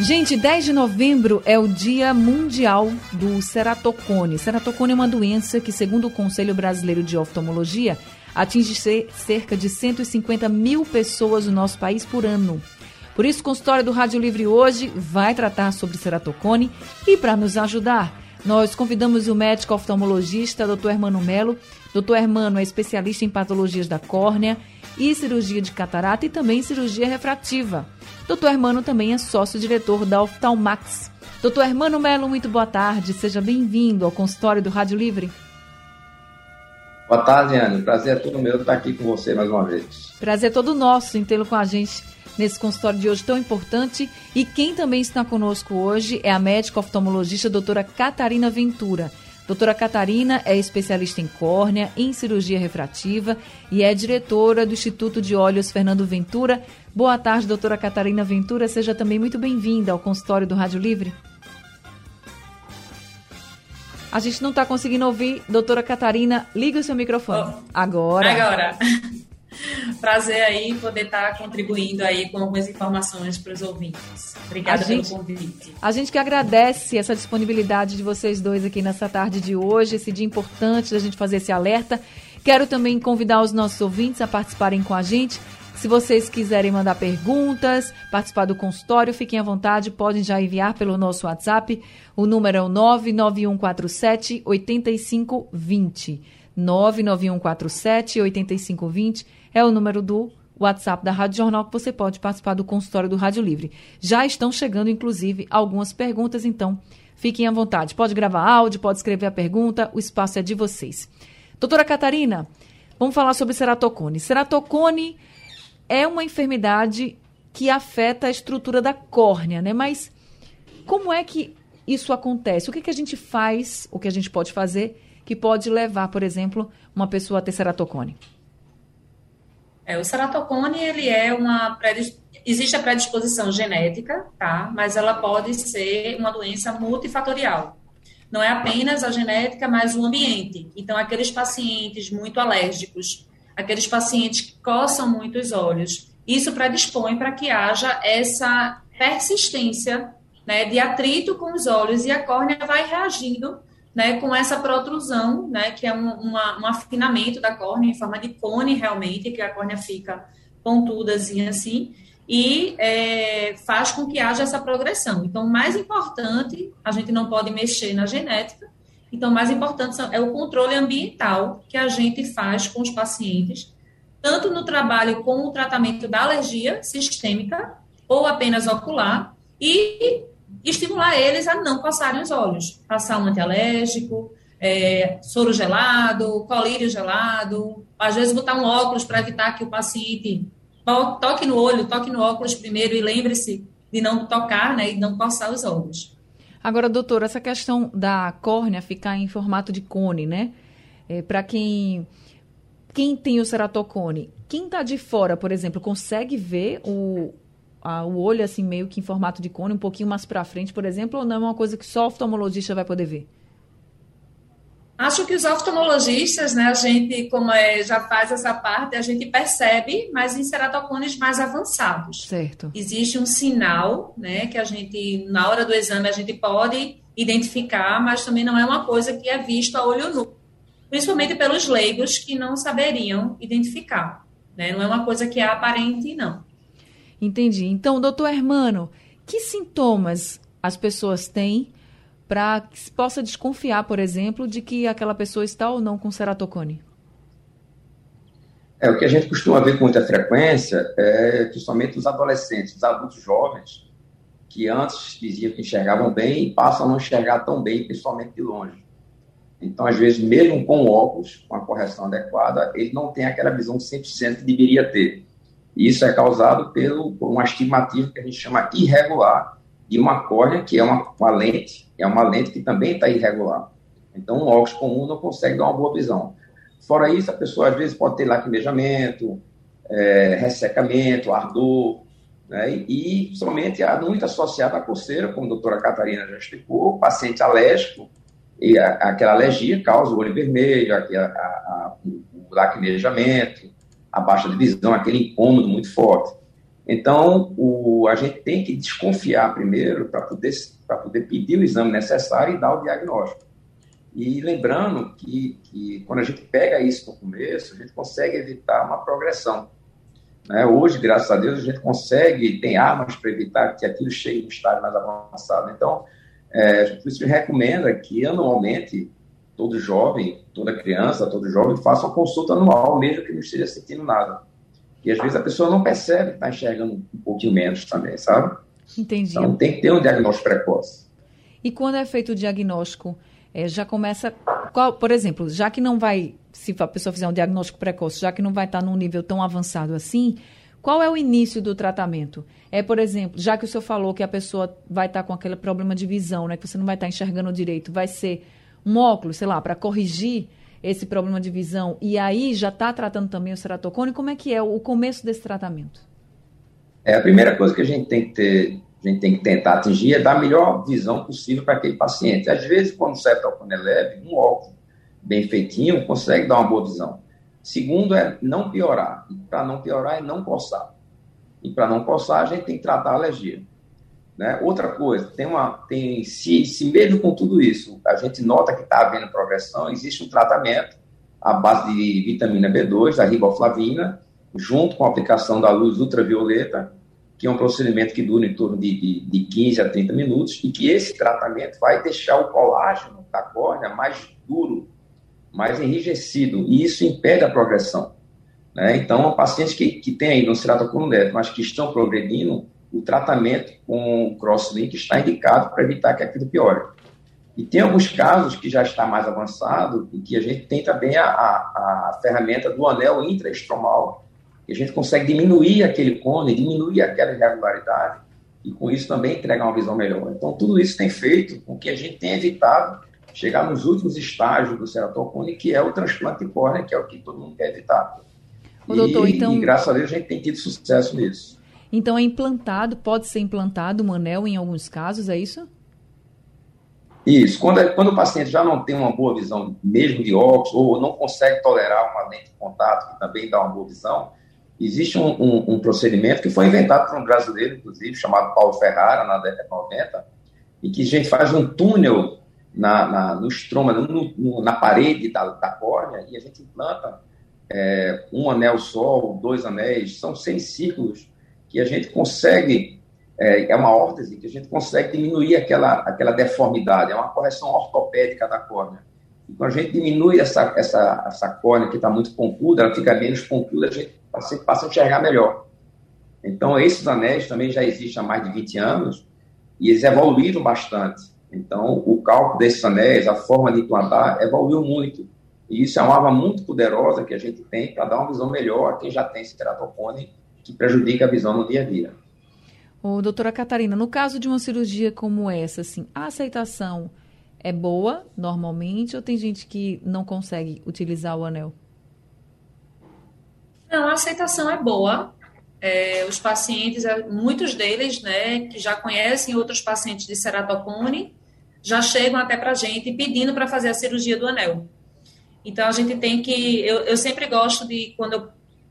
Gente, 10 de novembro é o Dia Mundial do Ceratocone. Ceratocone é uma doença que, segundo o Conselho Brasileiro de Oftalmologia, atinge cerca de 150 mil pessoas no nosso país por ano. Por isso, o consultório do Rádio Livre hoje vai tratar sobre ceratocone e para nos ajudar, nós convidamos o médico oftalmologista Dr. Hermano Melo. Dr. Hermano é especialista em patologias da córnea e cirurgia de catarata e também cirurgia refrativa. Doutor Hermano também é sócio-diretor da Oftalmax. Doutor Hermano Melo, muito boa tarde. Seja bem-vindo ao consultório do Rádio Livre. Boa tarde, Anne. Prazer é todo meu estar aqui com você mais uma vez. Prazer é todo nosso em tê-lo com a gente nesse consultório de hoje tão importante. E quem também está conosco hoje é a médica oftalmologista doutora Catarina Ventura. Doutora Catarina é especialista em córnea, em cirurgia refrativa e é diretora do Instituto de Olhos Fernando Ventura. Boa tarde, doutora Catarina Ventura. Seja também muito bem-vinda ao consultório do Rádio Livre. A gente não está conseguindo ouvir. Doutora Catarina, liga o seu microfone. Oh, agora. Agora. Prazer aí poder estar contribuindo aí com algumas informações para os ouvintes. Obrigada pelo convite. A gente que agradece essa disponibilidade de vocês dois aqui nessa tarde de hoje, esse dia importante da gente fazer esse alerta. Quero também convidar os nossos ouvintes a participarem com a gente. Se vocês quiserem mandar perguntas, participar do consultório, fiquem à vontade, podem já enviar pelo nosso WhatsApp. O número é o 99147 8520. 99147 8520 é o número do WhatsApp da Rádio Jornal que você pode participar do consultório do Rádio Livre. Já estão chegando, inclusive, algumas perguntas, então fiquem à vontade. Pode gravar áudio, pode escrever a pergunta, o espaço é de vocês. Doutora Catarina, vamos falar sobre ceratocone. Ceratocone é uma enfermidade que afeta a estrutura da córnea, né? Mas como é que isso acontece? O que, que a gente faz, o que a gente pode fazer que pode levar, por exemplo, uma pessoa a ter ceratocone? É, o ceratocone, ele é uma existe a predisposição genética, tá? Mas ela pode ser uma doença multifatorial. Não é apenas a genética, mas o ambiente. Então, aqueles pacientes muito alérgicos, aqueles pacientes que coçam muito os olhos, isso predispõe para que haja essa persistência né, de atrito com os olhos e a córnea vai reagindo né, com essa protrusão, né, que é um, uma, um afinamento da córnea em forma de cone realmente, que a córnea fica pontudazinha assim, e é, faz com que haja essa progressão. Então, mais importante, a gente não pode mexer na genética, então, mais importante é o controle ambiental que a gente faz com os pacientes, tanto no trabalho com o tratamento da alergia sistêmica ou apenas ocular, e estimular eles a não coçarem os olhos, passar um antialérgico, é, soro gelado, colírio gelado, às vezes botar um óculos para evitar que o paciente toque no olho, toque no óculos primeiro e lembre-se de não tocar, né, e não coçar os olhos. Agora, doutora, essa questão da córnea ficar em formato de cone, né? É, para quem quem tem o ceratocone, quem está de fora, por exemplo, consegue ver o, a, o olho assim meio que em formato de cone, um pouquinho mais para frente, por exemplo, ou não é uma coisa que só o oftalmologista vai poder ver? Acho que os oftalmologistas, né, a gente, como é, já faz essa parte, a gente percebe, mas em ceratocones mais avançados. Certo. Existe um sinal, né, que a gente, na hora do exame, a gente pode identificar, mas também não é uma coisa que é visto a olho nu. Principalmente pelos leigos que não saberiam identificar. Né? Não é uma coisa que é aparente, não. Entendi. Então, doutor Hermano, que sintomas as pessoas têm para que se possa desconfiar, por exemplo, de que aquela pessoa está ou não com ceratocone? É, o que a gente costuma ver com muita frequência é principalmente os adolescentes, os adultos jovens, que antes diziam que enxergavam bem passam a não enxergar tão bem, principalmente de longe. Então, às vezes, mesmo com óculos, com a correção adequada, ele não tem aquela visão 100% que deveria ter. Isso é causado pelo, por um astigmatismo que a gente chama irregular de uma córnea, que é uma, uma lente, é uma lente que também está irregular. Então, um óculos comum não consegue dar uma boa visão. Fora isso, a pessoa às vezes pode ter lacrimejamento, é, ressecamento, ardor, né? e, e somente muito associado à coceira, como a doutora Catarina já explicou, paciente alérgico, e a, aquela alergia causa o olho vermelho, aquela, a, a, o lacrimejamento, a baixa de visão, aquele incômodo muito forte. Então, o, a gente tem que desconfiar primeiro para poder, poder pedir o exame necessário e dar o diagnóstico. E lembrando que, que quando a gente pega isso no começo, a gente consegue evitar uma progressão. Né? Hoje, graças a Deus, a gente consegue, tem armas para evitar que aquilo chegue no estágio mais avançado. Então, é, por isso recomenda que anualmente todo jovem, toda criança, todo jovem faça uma consulta anual, mesmo que não esteja sentindo nada. E às vezes a pessoa não percebe que está enxergando um pouquinho menos também, sabe? Entendi. Então tem que ter um diagnóstico precoce. E quando é feito o diagnóstico, é, já começa. Qual, por exemplo, já que não vai, se a pessoa fizer um diagnóstico precoce, já que não vai estar num nível tão avançado assim, qual é o início do tratamento? É, por exemplo, já que o senhor falou que a pessoa vai estar com aquele problema de visão, né, que você não vai estar enxergando direito, vai ser um óculos, sei lá, para corrigir esse problema de visão, e aí já está tratando também o ceratocone, como é que é o começo desse tratamento? É, a primeira coisa que a gente tem que ter a gente tem que tentar atingir é dar a melhor visão possível para aquele paciente. Às vezes, quando o cefalcone é leve, um óculos bem feitinho consegue dar uma boa visão. Segundo é não piorar. Para não piorar é não coçar. E para não coçar, a gente tem que tratar a alergia. Né? Outra coisa, tem uma, tem, se, se mesmo com tudo isso a gente nota que está havendo progressão, existe um tratamento à base de vitamina B2, da riboflavina, junto com a aplicação da luz ultravioleta, que é um procedimento que dura em torno de, de, de 15 a 30 minutos, e que esse tratamento vai deixar o colágeno da córnea mais duro, mais enrijecido, e isso impede a progressão. Né? Então, pacientes que, que têm aí no ceratocone mas que estão progredindo, o tratamento com o crosslink está indicado para evitar que aquilo piore. E tem alguns casos que já está mais avançado, e que a gente tem também a, a, a ferramenta do anel intraestromal, e a gente consegue diminuir aquele cone, diminuir aquela irregularidade, e com isso também entregar uma visão melhor. Então, tudo isso tem feito com que a gente tenha evitado chegar nos últimos estágios do ceratocone, que é o transplante de córnea, que é o que todo mundo quer evitar. Ô, doutor, e, então... e graças a Deus a gente tem tido sucesso nisso. Então é implantado, pode ser implantado um anel em alguns casos, é isso? Isso. Quando, é, quando o paciente já não tem uma boa visão, mesmo de óculos, ou não consegue tolerar uma lente de contato, que também dá uma boa visão, Existe um, um, um, procedimento que foi inventado por um brasileiro, inclusive, chamado Paulo Ferrara, na década de 90, em que a gente faz um túnel na, na no estroma, no, no, na parede da, da córnea, e a gente implanta é, um anel só, dois anéis, são seis círculos que a gente consegue, é, é uma órtese, que a gente consegue diminuir aquela, aquela deformidade, é uma correção ortopédica da córnea. E quando a gente diminui essa, essa, essa córnea que está muito pontuda, ela fica menos pontuda, a gente paciente passa a enxergar melhor. Então, esses anéis também já existem há mais de 20 anos e eles evoluíram bastante. Então, o cálculo desses anéis, a forma de implantar, evoluiu muito. E isso é uma arma muito poderosa que a gente tem para dar uma visão melhor a quem já tem esse teratocone que prejudica a visão no dia a dia. Ô, doutora Catarina, no caso de uma cirurgia como essa, assim, a aceitação é boa normalmente ou tem gente que não consegue utilizar o anel? Não, a aceitação é boa. É, os pacientes, é, muitos deles, né, que já conhecem outros pacientes de ceratocone, já chegam até para a gente pedindo para fazer a cirurgia do anel. Então, a gente tem que. Eu, eu sempre gosto de, quando eu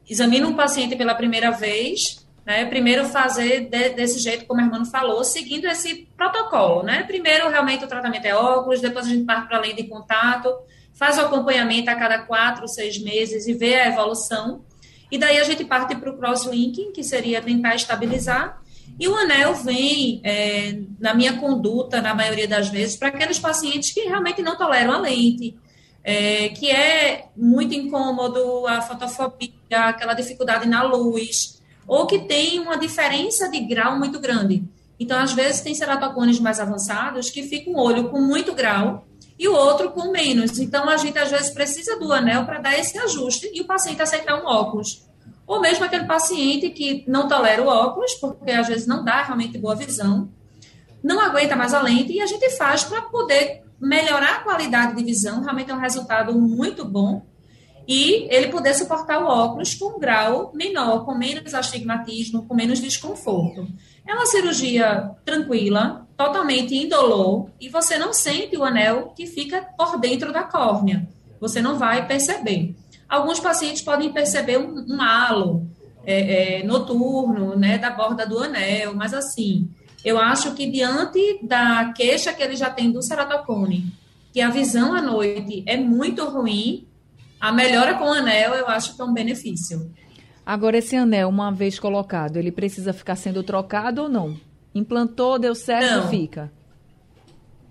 examino um paciente pela primeira vez, né, primeiro fazer de, desse jeito, como a irmã falou, seguindo esse protocolo. Né? Primeiro, realmente, o tratamento é óculos, depois a gente parte para a lente de contato, faz o acompanhamento a cada quatro, seis meses e vê a evolução. E daí a gente parte para o crosslinking, que seria tentar estabilizar. E o anel vem, é, na minha conduta, na maioria das vezes, para aqueles pacientes que realmente não toleram a lente, é, que é muito incômodo, a fotofobia, aquela dificuldade na luz, ou que tem uma diferença de grau muito grande. Então, às vezes, tem ceratocones mais avançados que ficam um olho com muito grau e o outro com menos. Então, a gente às vezes precisa do anel para dar esse ajuste e o paciente aceitar um óculos. Ou mesmo aquele paciente que não tolera o óculos, porque às vezes não dá realmente boa visão, não aguenta mais a lente e a gente faz para poder melhorar a qualidade de visão, realmente é um resultado muito bom, e ele poder suportar o óculos com um grau menor, com menos astigmatismo, com menos desconforto. É uma cirurgia tranquila, totalmente indolor, e você não sente o anel que fica por dentro da córnea. Você não vai perceber. Alguns pacientes podem perceber um, um halo é, é, noturno, né, da borda do anel, mas assim, eu acho que diante da queixa que ele já tem do ceratocone, que a visão à noite é muito ruim, a melhora com o anel eu acho que é um benefício. Agora, esse anel, uma vez colocado, ele precisa ficar sendo trocado ou não? Implantou, deu certo, não. fica?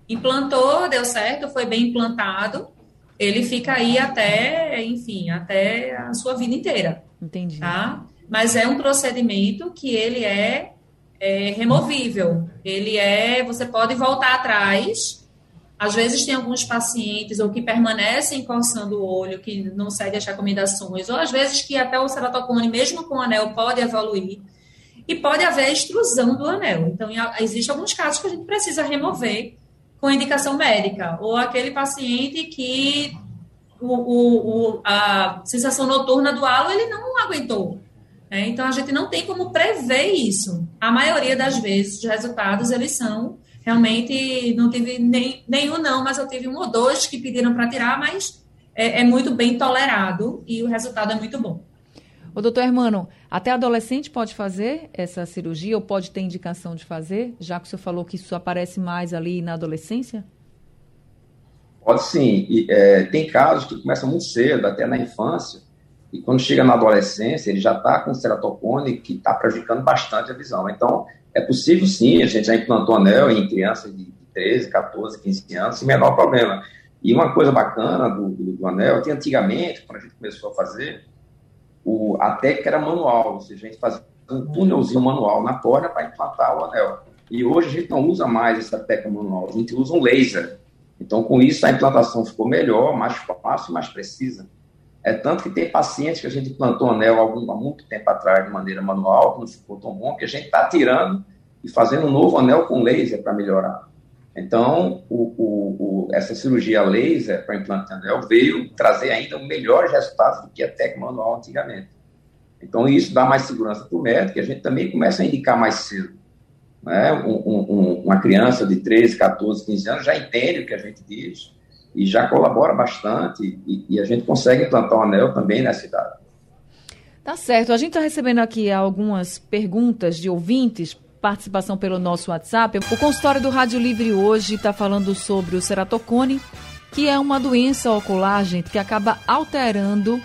Implantou, deu certo, foi bem implantado. Ele fica aí até, enfim, até a sua vida inteira. Entendi. Tá? Mas é um procedimento que ele é, é removível. Ele é, você pode voltar atrás às vezes tem alguns pacientes ou que permanecem coçando o olho, que não seguem as recomendações, ou às vezes que até o ceratocone, mesmo com o anel, pode evoluir. E pode haver extrusão do anel. Então, existem alguns casos que a gente precisa remover com indicação médica. Ou aquele paciente que o, o, o, a sensação noturna do halo ele não aguentou. É, então, a gente não tem como prever isso. A maioria das vezes, os resultados, eles são realmente não tive nem, nenhum não, mas eu tive um ou dois que pediram para tirar, mas é, é, muito bem tolerado e o resultado é muito bom. O doutor Hermano, até adolescente pode fazer essa cirurgia ou pode ter indicação de fazer, já que o senhor falou que isso aparece mais ali na adolescência? Pode sim. E, é, tem casos que começam muito cedo, até na infância, e quando chega na adolescência, ele já está com ceratocone que está prejudicando bastante a visão. Então, é possível sim, a gente já implantou anel em crianças de 13, 14, 15 anos, sem menor problema. E uma coisa bacana do, do, do anel, que antigamente, quando a gente começou a fazer, o, a técnica era manual, ou seja, a gente fazia um túnelzinho manual na córnea para implantar o anel. E hoje a gente não usa mais essa técnica manual, a gente usa um laser. Então, com isso, a implantação ficou melhor, mais fácil, mais precisa. É tanto que tem pacientes que a gente plantou anel algum, há muito tempo atrás de maneira manual, que não ficou tão bom, que a gente está tirando e fazendo um novo anel com laser para melhorar. Então, o, o, o, essa cirurgia laser para implante anel veio trazer ainda melhores resultados do que a técnica manual antigamente. Então, isso dá mais segurança para o médico e a gente também começa a indicar mais cedo. Né? Um, um, uma criança de 13, 14, 15 anos já entende o que a gente diz e já colabora bastante e, e a gente consegue implantar um anel também nessa idade. Tá certo. A gente está recebendo aqui algumas perguntas de ouvintes, participação pelo nosso WhatsApp. O consultório do Rádio Livre hoje está falando sobre o ceratocone, que é uma doença ocular, gente, que acaba alterando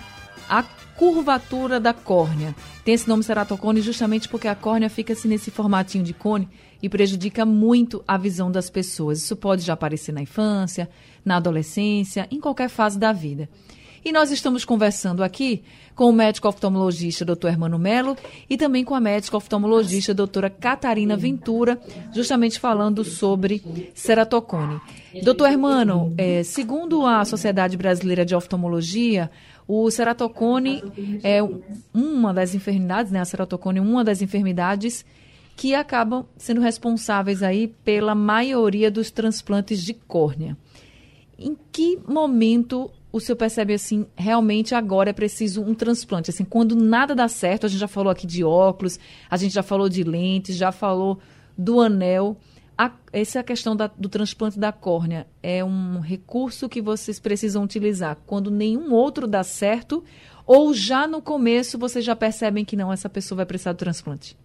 a curvatura da córnea. Tem esse nome ceratocone justamente porque a córnea fica assim nesse formatinho de cone e prejudica muito a visão das pessoas. Isso pode já aparecer na infância, na adolescência, em qualquer fase da vida. E nós estamos conversando aqui com o médico oftalmologista Dr. Hermano Melo e também com a médica oftalmologista doutora Catarina Ventura, justamente falando sobre ceratocone. Doutor Hermano, é, segundo a Sociedade Brasileira de Oftalmologia, o ceratocone é uma das enfermidades, né? A ceratocone é uma das enfermidades que acabam sendo responsáveis aí pela maioria dos transplantes de córnea. Em que momento o senhor percebe assim, realmente agora é preciso um transplante? Assim, quando nada dá certo, a gente já falou aqui de óculos, a gente já falou de lentes, já falou do anel. A, essa questão da, do transplante da córnea é um recurso que vocês precisam utilizar quando nenhum outro dá certo ou já no começo vocês já percebem que não, essa pessoa vai precisar do transplante?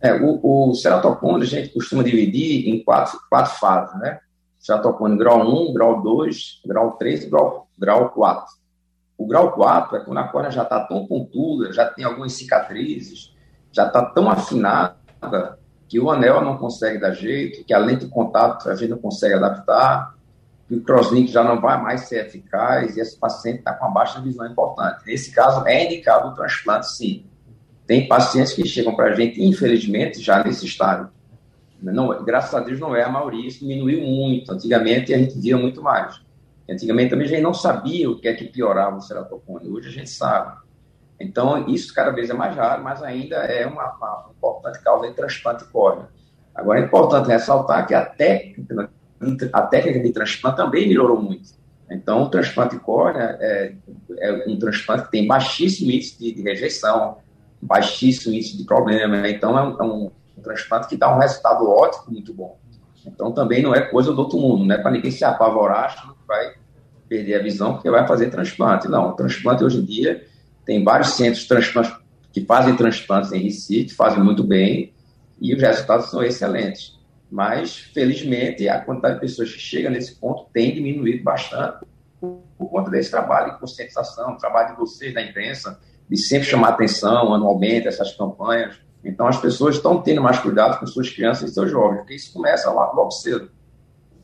É, o, o ceratocone a gente costuma dividir em quatro, quatro fases, né? Ceratocone grau 1, grau 2, grau 3 e grau, grau 4. O grau 4 é quando a córnea já está tão pontuda, já tem algumas cicatrizes, já está tão afinada que o anel não consegue dar jeito, que a lente de contato a gente não consegue adaptar, que o crosslink já não vai mais ser eficaz e esse paciente está com uma baixa visão importante. Nesse caso, é indicado o transplante, sim. Tem pacientes que chegam para a gente, infelizmente, já nesse estado. Não, graças a Deus não é a maioria, isso diminuiu muito. Antigamente a gente via muito mais. Antigamente também a gente não sabia o que é que piorava o ceratocone. Hoje a gente sabe. Então, isso cada vez é mais raro, mas ainda é uma, uma importante causa de transplante córnea. Agora, é importante ressaltar que a técnica a técnica de transplante também melhorou muito. Então, o transplante de córnea é, é um transplante que tem baixíssimo índice de, de, rejeição, baixíssimo índice de problema. Então, é um, é um, um transplante que dá um resultado ótimo, muito bom. Então, também não é coisa do outro mundo, não é para ninguém se apavorar que vai perder a visão porque vai fazer transplante. Não, o transplante hoje em dia tem vários centros que fazem transplantes em Recife, fazem muito bem e os resultados são excelentes. Mas, felizmente, a quantidade de pessoas que chegam nesse ponto tem diminuído bastante por conta desse trabalho de conscientização, trabalho de vocês, da imprensa, de sempre chamar atenção anualmente essas campanhas. Então, as pessoas estão tendo mais cuidado com suas crianças e seus jovens, porque isso começa lá logo cedo.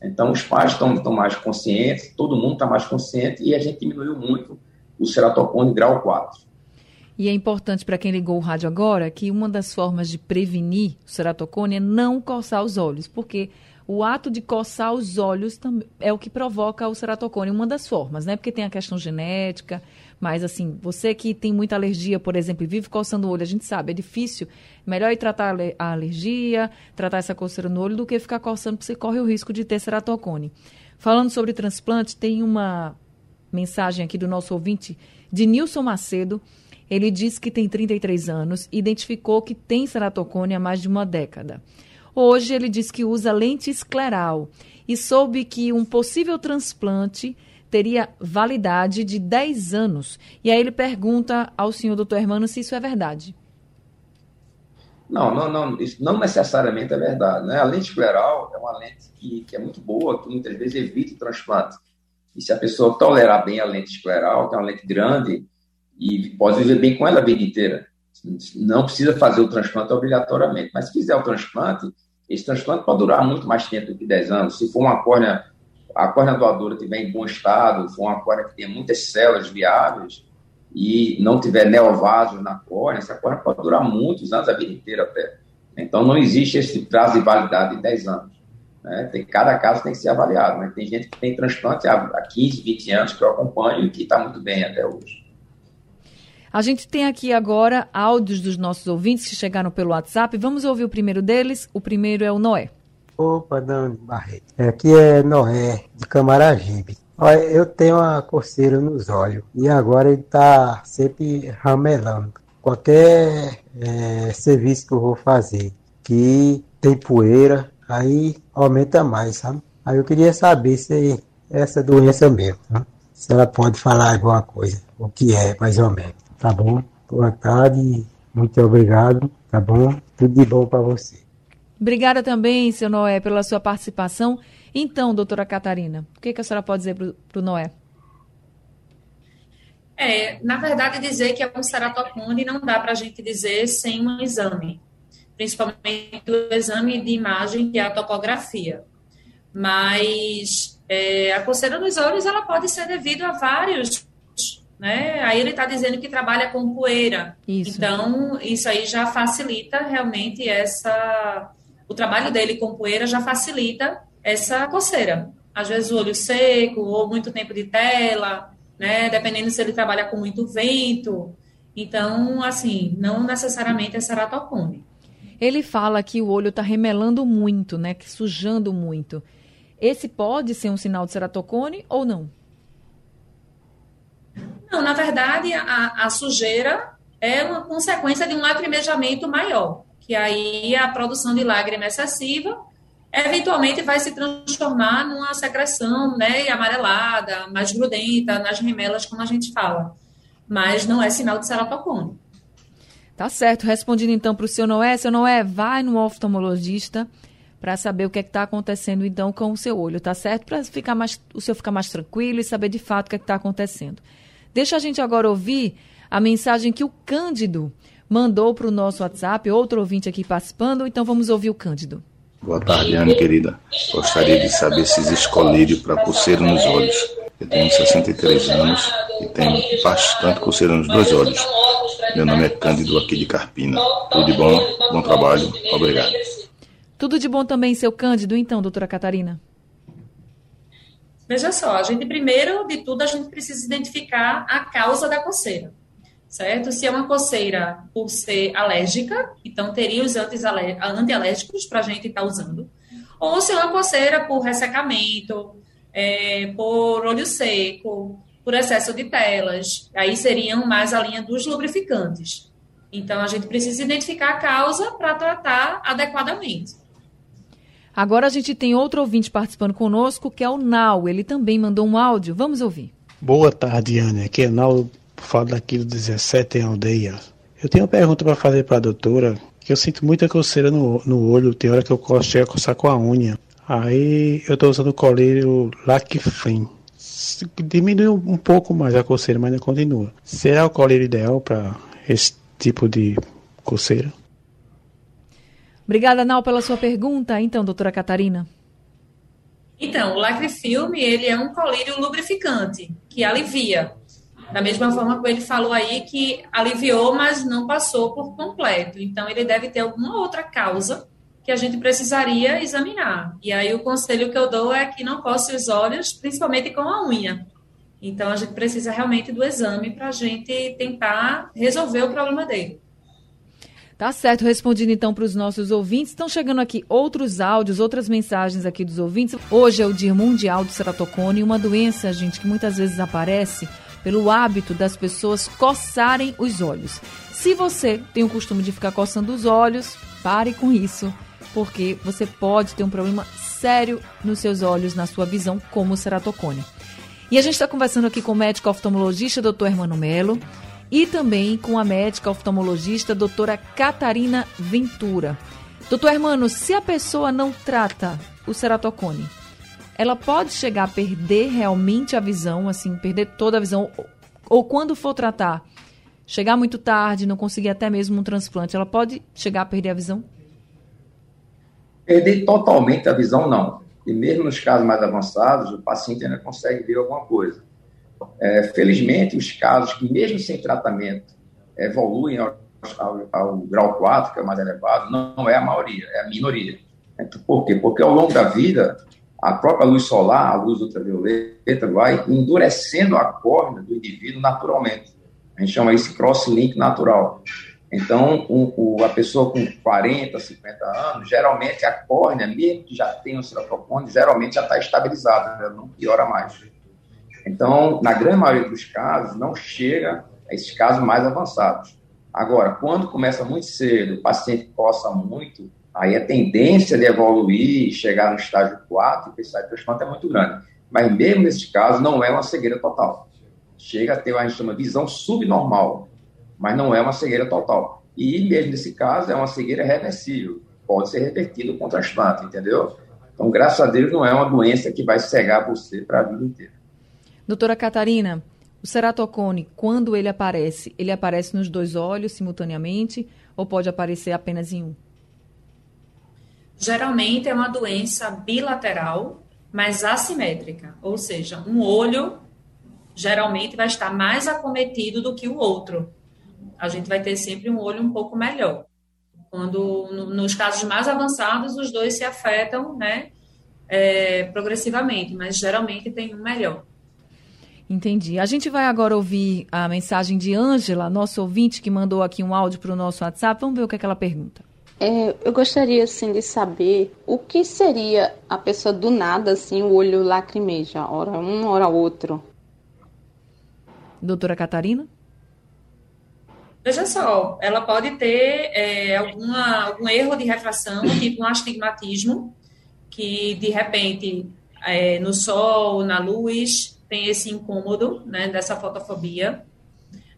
Então, os pais estão, mais conscientes, todo mundo está mais consciente e a gente diminuiu muito o ceratocone grau 4. E é importante para quem ligou o rádio agora que uma das formas de prevenir o ceratocone é não coçar os olhos, porque o ato de coçar os olhos é o que provoca o ceratocone, uma das formas, né? Porque tem a questão genética, mas assim, você que tem muita alergia, por exemplo, e vive coçando o olho, a gente sabe, é difícil. Melhor ir tratar a alergia, tratar essa coceira no olho, do que ficar coçando, porque você corre o risco de ter ceratocone. Falando sobre transplante, tem uma mensagem aqui do nosso ouvinte, de Nilson Macedo. Ele diz que tem 33 anos, identificou que tem ceratocone há mais de uma década. Hoje ele diz que usa lente escleral e soube que um possível transplante teria validade de 10 anos. E aí ele pergunta ao senhor doutor Hermano se isso é verdade. Não, não, não, isso não necessariamente é verdade. Né? A lente escleral é uma lente que, que é muito boa, que muitas vezes evita o transplante. E se a pessoa tolerar bem a lente escleral, que é uma lente grande, e pode viver bem com ela a vida inteira. Não precisa fazer o transplante obrigatoriamente, mas se fizer o transplante, esse transplante pode durar muito mais tempo do que 10 anos. Se for uma córnea, a córnea doadora estiver em bom estado, for uma córnea que tenha muitas células viáveis e não tiver neovasos na córnea, essa córnea pode durar muitos anos, a vida inteira até. Então, não existe esse prazo de validade de 10 anos. Né? Tem, cada caso tem que ser avaliado. Né? Tem gente que tem transplante há 15, 20 anos que eu acompanho e que está muito bem até hoje. A gente tem aqui agora áudios dos nossos ouvintes que chegaram pelo WhatsApp. Vamos ouvir o primeiro deles. O primeiro é o Noé. Opa, Dani Barreto. Aqui é Noé, de Camaragibe. Olha, eu tenho uma coceira nos olhos e agora ele está sempre ramelando. Qualquer é, serviço que eu vou fazer que tem poeira, aí aumenta mais, sabe? Aí eu queria saber se é essa doença mesmo, tá? se ela pode falar alguma coisa, o que é, mais ou menos. Tá bom? Boa tarde, muito obrigado, tá bom? Tudo de bom para você. Obrigada também, seu Noé, pela sua participação. Então, doutora Catarina, o que, que a senhora pode dizer para o Noé? É, na verdade, dizer que é um ceratocone não dá para a gente dizer sem um exame, principalmente o exame de imagem, que é a topografia. Mas é, a coceira nos olhos ela pode ser devido a vários né? Aí ele está dizendo que trabalha com poeira. Isso. Então, isso aí já facilita realmente essa. O trabalho dele com poeira já facilita essa coceira. Às vezes o olho seco, ou muito tempo de tela, né? Dependendo se ele trabalha com muito vento. Então, assim, não necessariamente é ceratocone. Ele fala que o olho está remelando muito, né? Que sujando muito. Esse pode ser um sinal de ceratocone ou não? Não, na verdade, a, a sujeira é uma consequência de um lacrimejamento maior, que aí a produção de lágrima excessiva eventualmente vai se transformar numa secreção né, amarelada, mais grudenta, nas remelas, como a gente fala. Mas não é sinal de ceratocone. Tá certo. Respondendo então para o seu Noé, seu Noé, vai no oftalmologista para saber o que é está acontecendo então com o seu olho, tá certo? Para ficar mais, o senhor ficar mais tranquilo e saber de fato o que é está acontecendo. Deixa a gente agora ouvir a mensagem que o Cândido mandou para o nosso WhatsApp, outro ouvinte aqui participando, então vamos ouvir o Cândido. Boa tarde, Ana querida. Gostaria de saber se existe colírio para coceira nos olhos. Eu tenho 63 anos e tenho bastante coceira nos dois olhos. Meu nome é Cândido, aqui de Carpina. Tudo de bom, bom trabalho, obrigado. Tudo de bom também, seu Cândido, então, doutora Catarina? Veja só, a gente primeiro de tudo a gente precisa identificar a causa da coceira, certo? Se é uma coceira por ser alérgica, então teria os antialérgicos para a gente estar tá usando. ou se é uma coceira por ressecamento, é, por olho seco, por excesso de telas. Aí seriam mais a linha dos lubrificantes. Então, a gente precisa identificar a causa para tratar adequadamente. Agora a gente tem outro ouvinte participando conosco, que é o Nau. Ele também mandou um áudio. Vamos ouvir. Boa tarde, Ana. Aqui é Nau, falo daqui do 17 em aldeia. Eu tenho uma pergunta para fazer para a doutora, que eu sinto muita coceira no, no olho, tem hora que eu chego a coçar com a unha. Aí eu estou usando o colírio Lacfrim. Diminuiu um pouco mais a coceira, mas não continua. Será o colírio ideal para esse tipo de coceira? Obrigada, Nau, pela sua pergunta. Então, doutora Catarina. Então, o lacrifilme, ele é um colírio lubrificante, que alivia. Da mesma forma que ele falou aí que aliviou, mas não passou por completo. Então, ele deve ter alguma outra causa que a gente precisaria examinar. E aí, o conselho que eu dou é que não coce os olhos, principalmente com a unha. Então, a gente precisa realmente do exame para a gente tentar resolver o problema dele. Tá certo, respondido então para os nossos ouvintes. Estão chegando aqui outros áudios, outras mensagens aqui dos ouvintes. Hoje é o Dia Mundial do Ceratocone, uma doença, gente, que muitas vezes aparece pelo hábito das pessoas coçarem os olhos. Se você tem o costume de ficar coçando os olhos, pare com isso, porque você pode ter um problema sério nos seus olhos, na sua visão, como o ceratocone. E a gente está conversando aqui com o médico oftalmologista, Dr. Hermano Melo e também com a médica oftalmologista doutora Catarina Ventura. Doutor Hermano, se a pessoa não trata o ceratocone, ela pode chegar a perder realmente a visão, assim, perder toda a visão, ou quando for tratar, chegar muito tarde, não conseguir até mesmo um transplante, ela pode chegar a perder a visão? Perder totalmente a visão, não. E mesmo nos casos mais avançados, o paciente ainda consegue ver alguma coisa. É, felizmente, os casos que, mesmo sem tratamento, evoluem ao, ao, ao, grau 4, que é mais elevado, não, não é a maioria, é a minoria. Então, por quê? Porque ao longo da vida, a própria luz solar, a luz ultravioleta, vai endurecendo a córnea do indivíduo naturalmente. A gente chama isso cross-link natural. Então, um, um, a pessoa com 40, 50 anos, geralmente a córnea, mesmo que já tenha o ceratocone, geralmente já está estabilizada, ela não piora mais. Então, na grande maioria dos casos, não chega a esses casos mais avançados. Agora, quando começa muito cedo, o paciente coça muito, aí a tendência de evoluir, chegar no estágio 4 e precisar de transplante é muito grande. Mas mesmo nesse caso, não é uma cegueira total. Chega a ter, a gente chama visão subnormal, mas não é uma cegueira total. E mesmo nesse caso, é uma cegueira reversível. Pode ser revertido com transplante, entendeu? Então, graças a Deus, não é uma doença que vai cegar você para a vida inteira. Doutora Catarina, o ceratocone, quando ele aparece, ele aparece nos dois olhos simultaneamente ou pode aparecer apenas em um? Geralmente é uma doença bilateral, mas assimétrica, ou seja, um olho geralmente vai estar mais acometido do que o outro. A gente vai ter sempre um olho um pouco melhor. Quando no, nos casos mais avançados os dois se afetam, né, é, progressivamente, mas geralmente tem um melhor. Entendi. A gente vai agora ouvir a mensagem de Ângela, nosso ouvinte, que mandou aqui um áudio para o nosso WhatsApp. Vamos ver o que, é que ela pergunta. É, eu gostaria, assim, de saber o que seria a pessoa do nada, assim, o olho lacrimeja, hora um, hora outro. Doutora Catarina? Veja só, ela pode ter é, alguma, algum erro de refração, tipo um astigmatismo, que de repente é, no sol, na luz, tem esse incômodo, né, dessa fotofobia.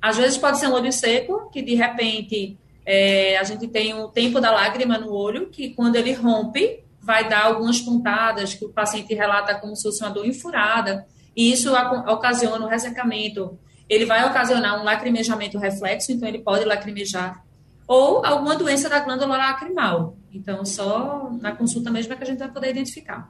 Às vezes pode ser um olho seco, que de repente é, a gente tem o tempo da lágrima no olho, que quando ele rompe, vai dar algumas pontadas, que o paciente relata como se fosse uma dor infurada, e isso ocasiona o ressecamento. Ele vai ocasionar um lacrimejamento reflexo, então ele pode lacrimejar, ou alguma doença da glândula lacrimal. Então, só na consulta mesmo é que a gente vai poder identificar.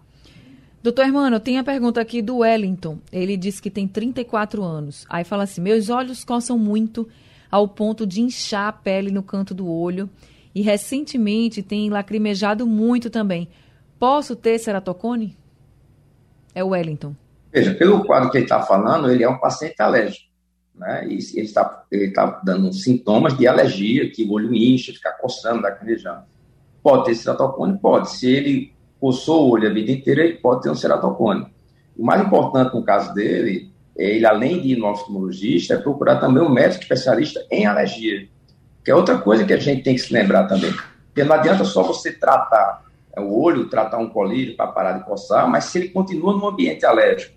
Doutor Hermano, tem a pergunta aqui do Wellington. Ele diz que tem 34 anos. Aí fala assim: meus olhos coçam muito ao ponto de inchar a pele no canto do olho. E recentemente tem lacrimejado muito também. Posso ter ceratocone? É o Wellington. Veja, pelo quadro que ele está falando, ele é um paciente alérgico. Né? E ele está ele tá dando sintomas de alergia, que o olho incha, fica coçando, lacrimejando. Pode ter ceratocone? Pode. Se ele coçou o olho a vida inteira, ele pode ter um ceratocone. O mais importante no caso dele, ele, além de ir no oftalmologista, é procurar também um médico especialista em alergia, que é outra coisa que a gente tem que se lembrar também. Porque não adianta só você tratar o olho, tratar um colírio para parar de coçar, mas se ele continua no ambiente alérgico,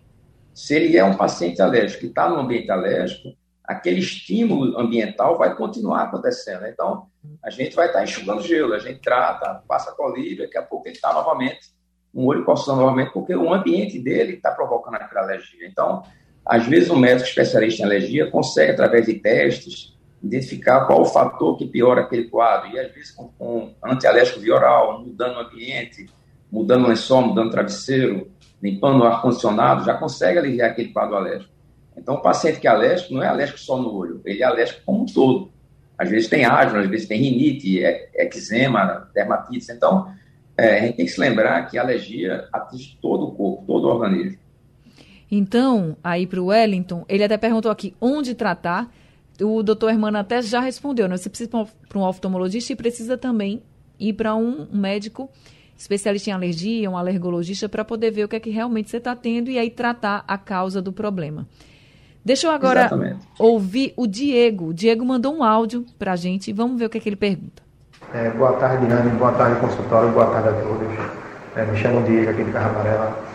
se ele é um paciente alérgico que está no ambiente alérgico, aquele estímulo ambiental vai continuar acontecendo. Então, a gente vai estar enxugando gelo, a gente trata, passa colírio, daqui a pouco ele está novamente, um olho coçando novamente, porque o ambiente dele está provocando aquela alergia. Então, às vezes, um médico especialista em alergia consegue, através de testes, identificar qual o fator que piora aquele quadro. E, às vezes, com, com antialérgico via oral, mudando o ambiente, mudando o lençol, mudando o travesseiro, limpando o ar-condicionado, já consegue aliviar aquele quadro alérgico. Então, o paciente que é alérgico não é alérgico só no olho, ele é alérgico como um todo. Às vezes tem asma, às vezes tem rinite, eczema, dermatite. Então, é, a gente tem que se lembrar que a alergia atinge todo o corpo, todo o organismo. Então, aí para o Wellington, ele até perguntou aqui onde tratar. O doutor Hermano até já respondeu, né? Você precisa ir para um oftalmologista e precisa também ir para um médico especialista em alergia, um alergologista, para poder ver o que é que realmente você está tendo e aí tratar a causa do problema. Deixa eu agora Exatamente. ouvir o Diego. O Diego mandou um áudio para a gente e vamos ver o que, é que ele pergunta. É, boa tarde, Nani. Boa tarde, consultório. Boa tarde a todos. É, me chamo Diego, aqui de Carro Amarela.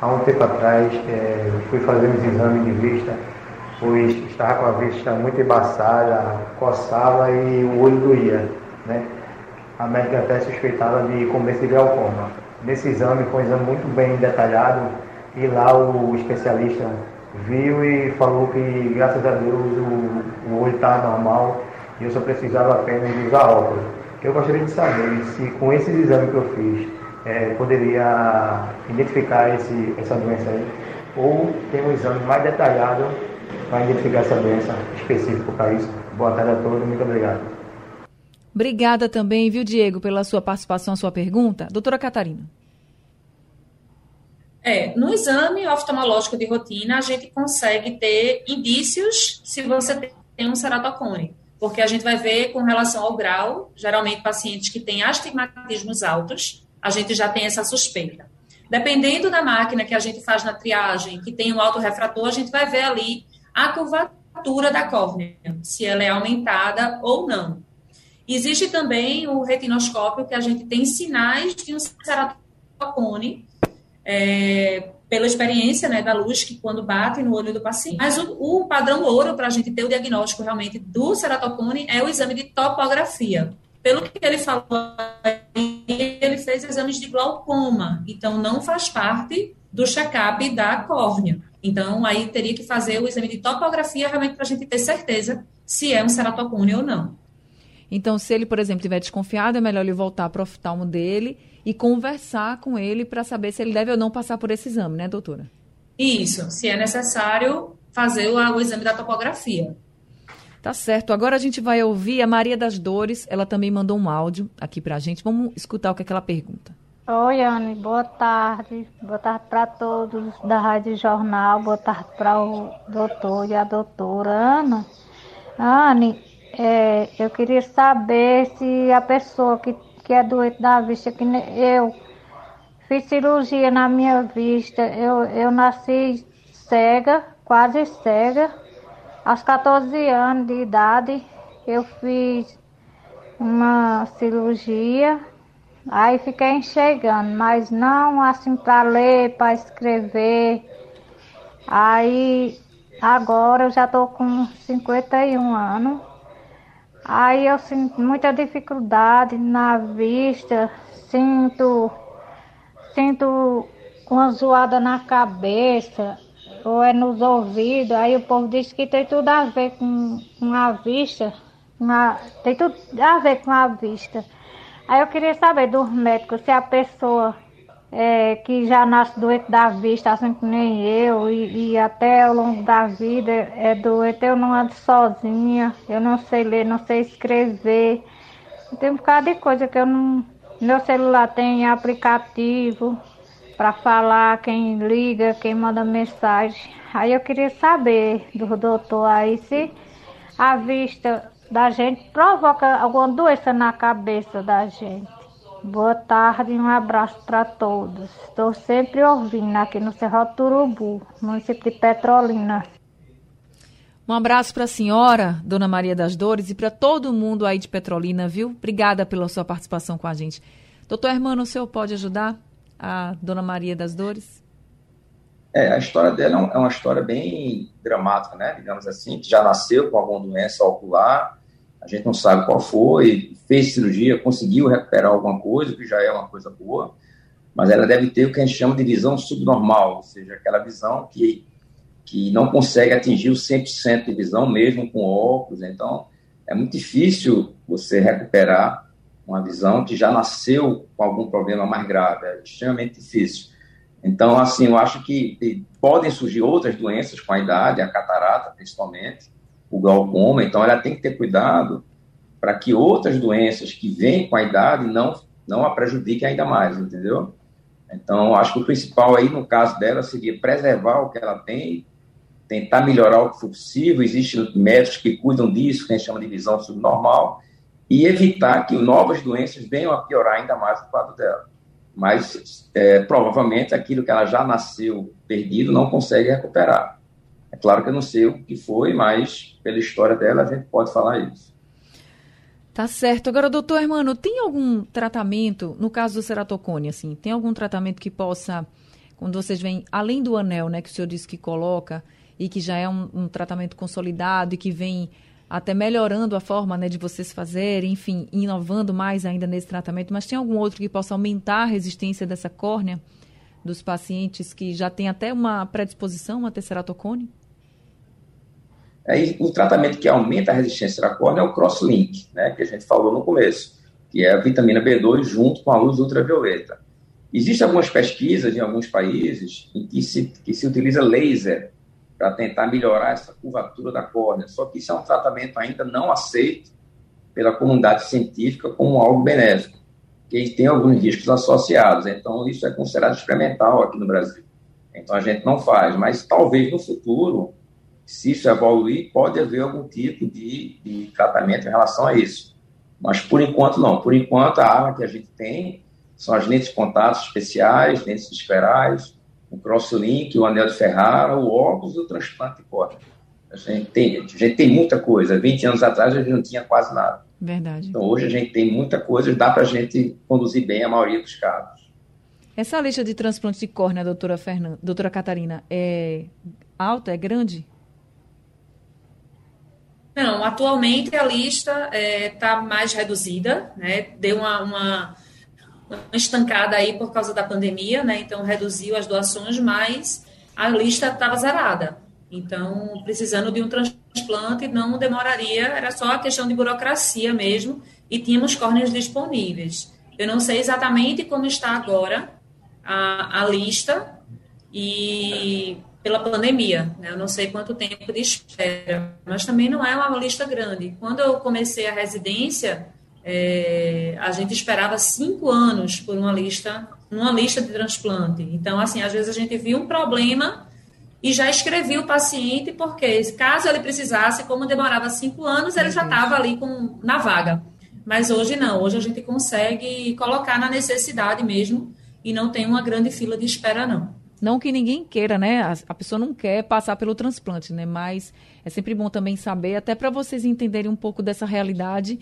Há um tempo atrás, é, fui fazer uns exames de vista, pois estava com a vista muito embaçada, coçava e o olho doía. Né? A médica até suspeitava de começo de glaucoma. Nesse exame, foi um exame muito bem detalhado, e lá o especialista viu e falou que, graças a Deus, o, o olho está normal e eu só precisava apenas usar óculos. Eu gostaria de saber se com esses exames que eu fiz, é, poderia identificar esse, essa doença aí, ou tem um exame mais detalhado para identificar essa doença específica para isso. Boa tarde a todos, muito obrigado. Obrigada também, viu, Diego, pela sua participação, sua pergunta. Doutora Catarina. É, no exame oftalmológico de rotina, a gente consegue ter indícios se você tem um ceratocone, porque a gente vai ver com relação ao grau, geralmente pacientes que têm astigmatismos altos, a gente já tem essa suspeita. Dependendo da máquina que a gente faz na triagem, que tem um alto refrator, a gente vai ver ali a curvatura da córnea, se ela é aumentada ou não. Existe também o retinoscópio, que a gente tem sinais de um ceratocone, é, pela experiência né, da luz que quando bate no olho do paciente. Mas o, o padrão ouro para a gente ter o diagnóstico realmente do ceratocone é o exame de topografia. Pelo que ele falou, ele fez exames de glaucoma, então não faz parte do check-up da córnea. Então, aí teria que fazer o exame de topografia realmente para a gente ter certeza se é um ceratocone ou não. Então, se ele, por exemplo, estiver desconfiado, é melhor ele voltar para o oftalmo dele e conversar com ele para saber se ele deve ou não passar por esse exame, né, doutora? Isso, se é necessário fazer o, o exame da topografia. Tá certo. Agora a gente vai ouvir a Maria das Dores. Ela também mandou um áudio aqui para a gente. Vamos escutar o que, é que ela pergunta. Oi, Anne. Boa tarde. Boa tarde para todos da Rádio Jornal. Boa tarde para o doutor e a doutora Ana. Anne, é, eu queria saber se a pessoa que, que é doente da vista, que eu fiz cirurgia na minha vista, eu, eu nasci cega, quase cega. Aos 14 anos de idade, eu fiz uma cirurgia, aí fiquei enxergando, mas não assim para ler, para escrever. Aí agora eu já estou com 51 anos Aí eu sinto muita dificuldade na vista, sinto, sinto uma zoada na cabeça, ou é nos ouvidos. Aí o povo diz que tem tudo a ver com, com a vista, uma, tem tudo a ver com a vista. Aí eu queria saber dos médicos se a pessoa é, que já nasce doente da vista, assim que nem eu, e, e, até ao longo da vida é doente, eu não ando sozinha, eu não sei ler, não sei escrever. Tem um bocado de coisa que eu não. Meu celular tem aplicativo para falar quem liga, quem manda mensagem. Aí eu queria saber do doutor aí se a vista da gente provoca alguma doença na cabeça da gente. Boa tarde e um abraço para todos. Estou sempre ouvindo aqui no Cerro Turubu, município de Petrolina. Um abraço para a senhora, Dona Maria das Dores, e para todo mundo aí de Petrolina, viu? Obrigada pela sua participação com a gente. Doutor Hermano, o senhor pode ajudar a Dona Maria das Dores? É, a história dela é uma história bem dramática, né? Digamos assim, que já nasceu com alguma doença ocular, a gente não sabe qual foi, fez cirurgia, conseguiu recuperar alguma coisa, que já é uma coisa boa, mas ela deve ter o que a gente chama de visão subnormal, ou seja, aquela visão que que não consegue atingir o 100% de visão, mesmo com óculos. Então, é muito difícil você recuperar uma visão que já nasceu com algum problema mais grave. É extremamente difícil. Então, assim, eu acho que podem surgir outras doenças com a idade, a catarata, principalmente, o glaucoma. Então, ela tem que ter cuidado para que outras doenças que vêm com a idade não, não a prejudiquem ainda mais, entendeu? Então, acho que o principal aí, no caso dela, seria preservar o que ela tem tentar melhorar o que for possível. Existem médicos que cuidam disso, que a gente chama de visão subnormal, e evitar que novas doenças venham a piorar ainda mais o quadro dela. Mas, é, provavelmente, aquilo que ela já nasceu perdido não consegue recuperar. É claro que eu não sei o que foi, mas pela história dela a gente pode falar isso. Tá certo. Agora, doutor Hermano, tem algum tratamento, no caso do ceratocone, assim, tem algum tratamento que possa, quando vocês vêm, além do anel, né, que o senhor disse que coloca, e que já é um, um tratamento consolidado e que vem até melhorando a forma né, de vocês fazerem, enfim, inovando mais ainda nesse tratamento, mas tem algum outro que possa aumentar a resistência dessa córnea dos pacientes que já tem até uma predisposição a ter ceratocone? É, o tratamento que aumenta a resistência da córnea é o crosslink, né, que a gente falou no começo, que é a vitamina B2 junto com a luz ultravioleta. Existem algumas pesquisas em alguns países em que se, que se utiliza laser para tentar melhorar essa curvatura da córnea. Só que isso é um tratamento ainda não aceito pela comunidade científica como algo benéfico, que tem alguns riscos associados. Então, isso é considerado experimental aqui no Brasil. Então, a gente não faz. Mas talvez no futuro, se isso evoluir, pode haver algum tipo de, de tratamento em relação a isso. Mas, por enquanto, não. Por enquanto, a arma que a gente tem são as lentes de contato especiais, lentes esferais, o crosslink, o anel de Ferrara, o óculos e o transplante de córnea. A gente, tem, a gente tem muita coisa. 20 anos atrás a gente não tinha quase nada. Verdade. Então hoje a gente tem muita coisa e dá para a gente conduzir bem a maioria dos casos. Essa lista de transplante de córnea, doutora, Fernanda, doutora Catarina, é alta, é grande? Não, atualmente a lista está é, tá mais reduzida, né? Deu uma uma estancada aí por causa da pandemia, né? Então reduziu as doações, mas a lista estava zerada. Então, precisando de um transplante não demoraria, era só a questão de burocracia mesmo, e tínhamos córneas disponíveis. Eu não sei exatamente como está agora a, a lista e pela pandemia, né? Eu não sei quanto tempo de espera, mas também não é uma lista grande. Quando eu comecei a residência, é, a gente esperava cinco anos por uma lista, uma lista de transplante. Então, assim, às vezes a gente viu um problema e já escrevia o paciente, porque caso ele precisasse, como demorava cinco anos, ele já estava ali com, na vaga. Mas hoje não, hoje a gente consegue colocar na necessidade mesmo e não tem uma grande fila de espera, não. Não que ninguém queira, né? A, a pessoa não quer passar pelo transplante, né? Mas é sempre bom também saber, até para vocês entenderem um pouco dessa realidade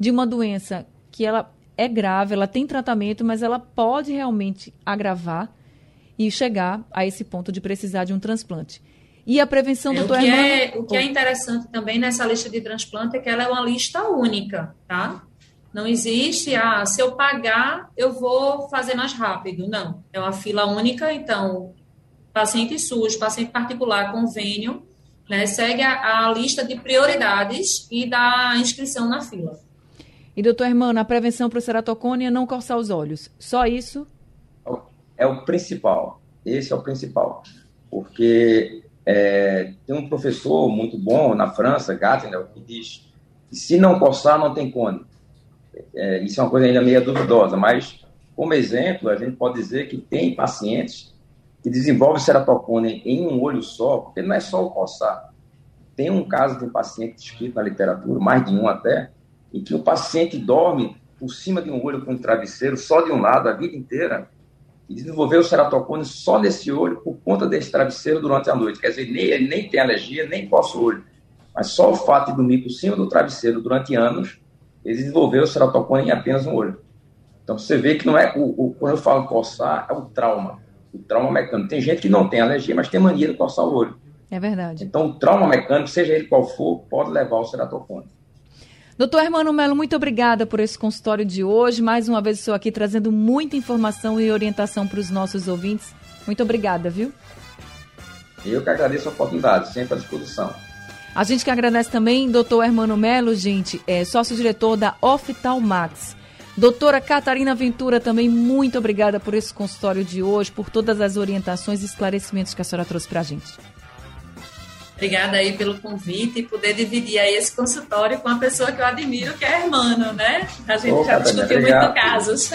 de uma doença que ela é grave, ela tem tratamento, mas ela pode realmente agravar e chegar a esse ponto de precisar de um transplante. E a prevenção, é, doutor o que é O que é interessante também nessa lista de transplante é que ela é uma lista única, tá? Não existe, ah, se eu pagar, eu vou fazer mais rápido. Não, é uma fila única, então, paciente SUS, paciente particular, convênio, né, segue a, a lista de prioridades e da inscrição na fila. E, doutor Hermano, a prevenção para ceratocone é não coçar os olhos. Só isso? É o principal. Esse é o principal. Porque é, tem um professor muito bom na França, Gatner, que diz que se não coçar, não tem cone. É, isso é uma coisa ainda meio duvidosa, mas, como exemplo, a gente pode dizer que tem pacientes que desenvolvem ceratocone em um olho só, porque não é só o coçar. Tem um caso de paciente escrito na literatura, mais de um até, em que o paciente dorme por cima de um olho com um travesseiro, só de um lado, a vida inteira, e desenvolveu o ceratocone só nesse olho por conta desse travesseiro durante a noite. Quer dizer, nem, ele nem tem alergia, nem coça o olho. Mas só o fato de dormir por cima do travesseiro durante anos, ele desenvolveu o ceratocone em apenas um olho. Então você vê que não é o, o, quando eu falo coçar, é o trauma. O trauma mecânico. Tem gente que não tem alergia, mas tem mania de coçar o olho. É verdade. Então, o trauma mecânico, seja ele qual for, pode levar ao ceratocone. Doutor Hermano Melo, muito obrigada por esse consultório de hoje. Mais uma vez estou aqui trazendo muita informação e orientação para os nossos ouvintes. Muito obrigada, viu? Eu que agradeço a oportunidade, sempre à disposição. A gente que agradece também, doutor Hermano Melo, gente, é sócio-diretor da Oftalmax. Doutora Catarina Ventura, também muito obrigada por esse consultório de hoje, por todas as orientações e esclarecimentos que a senhora trouxe para a gente. Obrigada aí pelo convite e poder dividir aí esse consultório com uma pessoa que eu admiro, que é Hermano, né? A gente Ô, já discutiu muitos casos.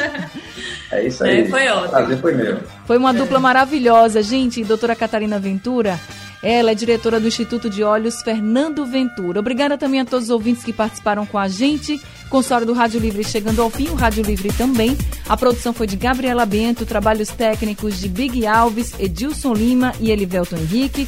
É isso aí. É, foi ótimo. Prazer foi meu. Foi uma é. dupla maravilhosa, gente. Doutora Catarina Ventura, ela é diretora do Instituto de Olhos Fernando Ventura. Obrigada também a todos os ouvintes que participaram com a gente. Consultório do Rádio Livre chegando ao fim, o Rádio Livre também. A produção foi de Gabriela Bento, trabalhos técnicos de Big Alves, Edilson Lima e Elivelton Henrique.